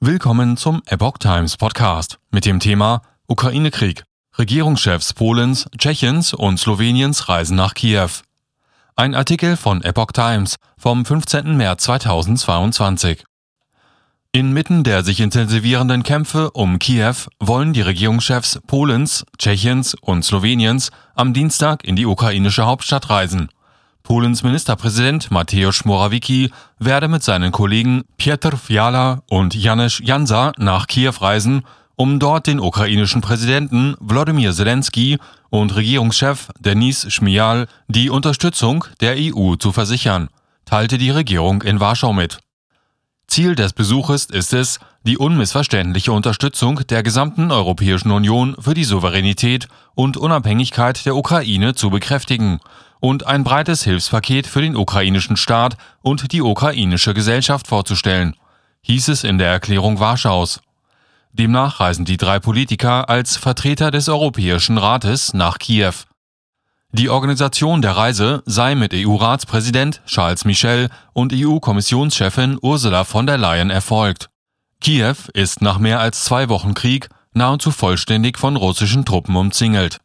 Willkommen zum Epoch Times Podcast mit dem Thema Ukraine-Krieg. Regierungschefs Polens, Tschechiens und Sloweniens reisen nach Kiew. Ein Artikel von Epoch Times vom 15. März 2022. Inmitten der sich intensivierenden Kämpfe um Kiew wollen die Regierungschefs Polens, Tschechiens und Sloweniens am Dienstag in die ukrainische Hauptstadt reisen. Polens Ministerpräsident Mateusz Morawiecki werde mit seinen Kollegen Piotr Fiala und Janusz Jansa nach Kiew reisen, um dort den ukrainischen Präsidenten Wladimir Zelensky und Regierungschef Denis Schmial die Unterstützung der EU zu versichern, teilte die Regierung in Warschau mit. Ziel des Besuches ist es, die unmissverständliche Unterstützung der gesamten Europäischen Union für die Souveränität und Unabhängigkeit der Ukraine zu bekräftigen und ein breites Hilfspaket für den ukrainischen Staat und die ukrainische Gesellschaft vorzustellen, hieß es in der Erklärung Warschaus. Demnach reisen die drei Politiker als Vertreter des Europäischen Rates nach Kiew. Die Organisation der Reise sei mit EU-Ratspräsident Charles Michel und EU-Kommissionschefin Ursula von der Leyen erfolgt. Kiew ist nach mehr als zwei Wochen Krieg nahezu vollständig von russischen Truppen umzingelt.